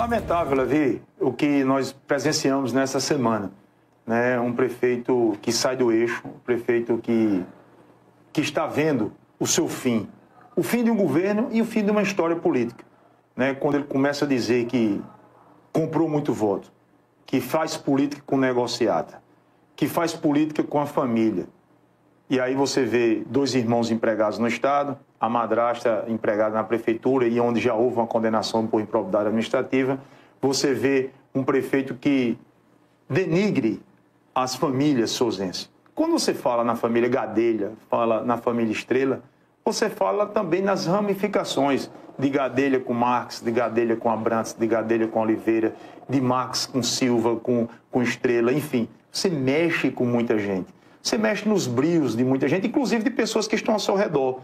Lamentável, Levi, o que nós presenciamos nessa semana. Né? Um prefeito que sai do eixo, um prefeito que, que está vendo o seu fim. O fim de um governo e o fim de uma história política. Né? Quando ele começa a dizer que comprou muito voto, que faz política com negociata, que faz política com a família. E aí você vê dois irmãos empregados no Estado, a madrasta empregada na prefeitura e onde já houve uma condenação por improbidade administrativa, você vê um prefeito que denigre as famílias souzenses. Quando você fala na família Gadelha, fala na família Estrela, você fala também nas ramificações de Gadelha com Marx, de Gadelha com Abrantes, de Gadelha com Oliveira, de Marx com Silva, com, com Estrela, enfim. Você mexe com muita gente. Você mexe nos brios de muita gente, inclusive de pessoas que estão ao seu redor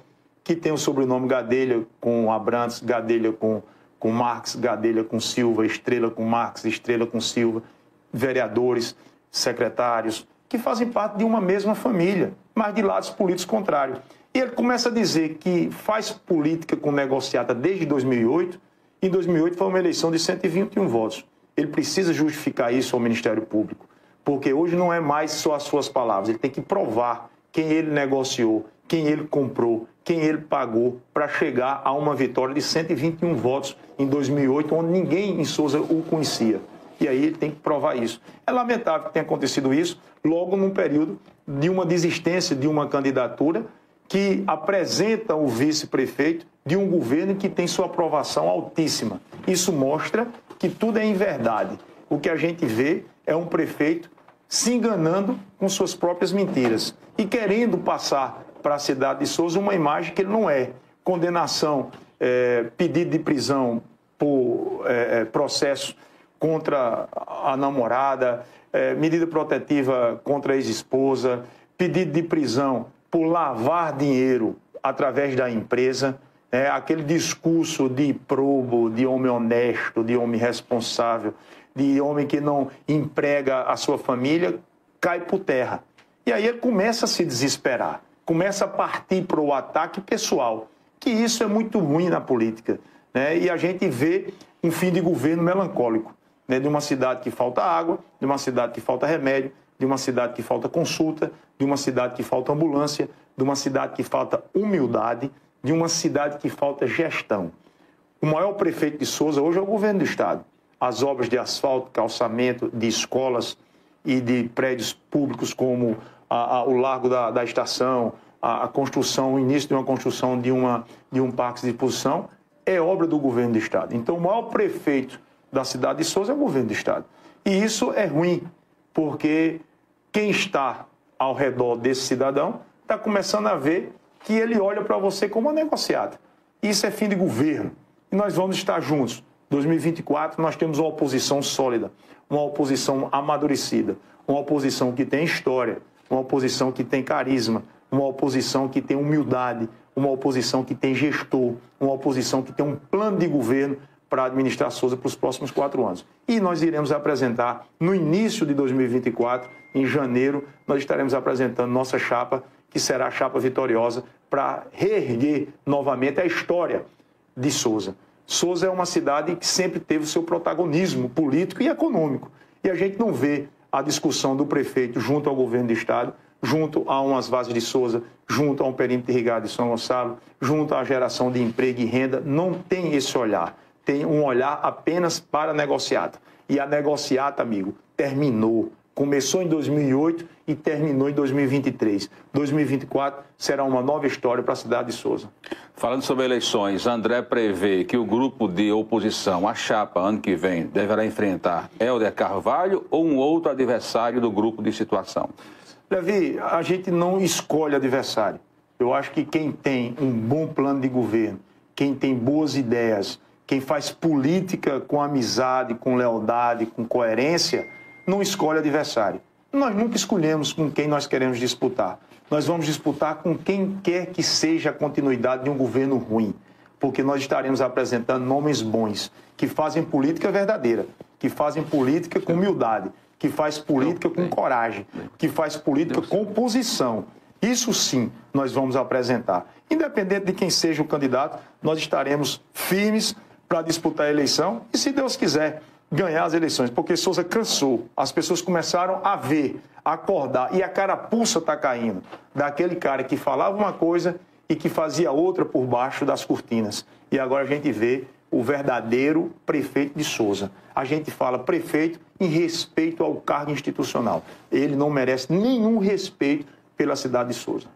que tem o sobrenome Gadelha com Abrantes, Gadelha com, com Marx, Gadelha com Silva, Estrela com Marx, Estrela com Silva, vereadores, secretários, que fazem parte de uma mesma família, mas de lados políticos contrários. E ele começa a dizer que faz política com negociata desde 2008. Em 2008 foi uma eleição de 121 votos. Ele precisa justificar isso ao Ministério Público, porque hoje não é mais só as suas palavras, ele tem que provar quem ele negociou, quem ele comprou, quem ele pagou para chegar a uma vitória de 121 votos em 2008, onde ninguém em Souza o conhecia. E aí ele tem que provar isso. É lamentável que tenha acontecido isso logo num período de uma desistência de uma candidatura que apresenta o vice-prefeito de um governo que tem sua aprovação altíssima. Isso mostra que tudo é em verdade. O que a gente vê é um prefeito se enganando com suas próprias mentiras e querendo passar para a cidade de Souza uma imagem que ele não é. Condenação, é, pedido de prisão por é, é processo contra a namorada, é, medida protetiva contra a ex-esposa, pedido de prisão por lavar dinheiro através da empresa, é, aquele discurso de probo, de homem honesto, de homem responsável, de homem que não emprega a sua família, cai por terra. E aí ele começa a se desesperar começa a partir para o ataque pessoal, que isso é muito ruim na política. Né? E a gente vê um fim de governo melancólico, né? de uma cidade que falta água, de uma cidade que falta remédio, de uma cidade que falta consulta, de uma cidade que falta ambulância, de uma cidade que falta humildade, de uma cidade que falta gestão. O maior prefeito de Souza hoje é o governo do Estado. As obras de asfalto, calçamento de escolas e de prédios públicos como a, a, o largo da, da estação, a, a, construção, o início de uma construção de, uma, de um parque de exposição, é obra do governo do Estado. Então, o maior prefeito da cidade de Souza é o governo do Estado. E isso é ruim, porque quem está ao redor desse cidadão está começando a ver que ele olha para você como uma negociada. Isso é fim de governo. E nós vamos estar juntos. 2024, nós temos uma oposição sólida, uma oposição amadurecida, uma oposição que tem história, uma oposição que tem carisma, uma oposição que tem humildade, uma oposição que tem gestor, uma oposição que tem um plano de governo para administrar Souza para os próximos quatro anos. E nós iremos apresentar no início de 2024, em janeiro, nós estaremos apresentando nossa chapa, que será a chapa vitoriosa, para reerguer novamente a história de Souza. Souza é uma cidade que sempre teve o seu protagonismo político e econômico. E a gente não vê a discussão do prefeito junto ao governo do Estado, junto a umas vases de Souza, junto a um perímetro irrigado de São Gonçalo, junto à geração de emprego e renda, não tem esse olhar. Tem um olhar apenas para a negociata. E a negociata, amigo, terminou. Começou em 2008 e terminou em 2023. 2024 será uma nova história para a cidade de Souza. Falando sobre eleições, André prevê que o grupo de oposição, a chapa, ano que vem, deverá enfrentar Helder Carvalho ou um outro adversário do grupo de situação? Levi, a gente não escolhe adversário. Eu acho que quem tem um bom plano de governo, quem tem boas ideias, quem faz política com amizade, com lealdade, com coerência, não escolhe adversário. Nós nunca escolhemos com quem nós queremos disputar. Nós vamos disputar com quem quer que seja a continuidade de um governo ruim, porque nós estaremos apresentando nomes bons, que fazem política verdadeira, que fazem política com humildade, que faz política com coragem, que faz política com posição. Isso sim nós vamos apresentar. Independente de quem seja o candidato, nós estaremos firmes para disputar a eleição e, se Deus quiser, ganhar as eleições, porque Souza cansou. As pessoas começaram a ver, a acordar, e a carapuça está caindo daquele cara que falava uma coisa e que fazia outra por baixo das cortinas. E agora a gente vê o verdadeiro prefeito de Souza. A gente fala prefeito em respeito ao cargo institucional. Ele não merece nenhum respeito pela cidade de Souza.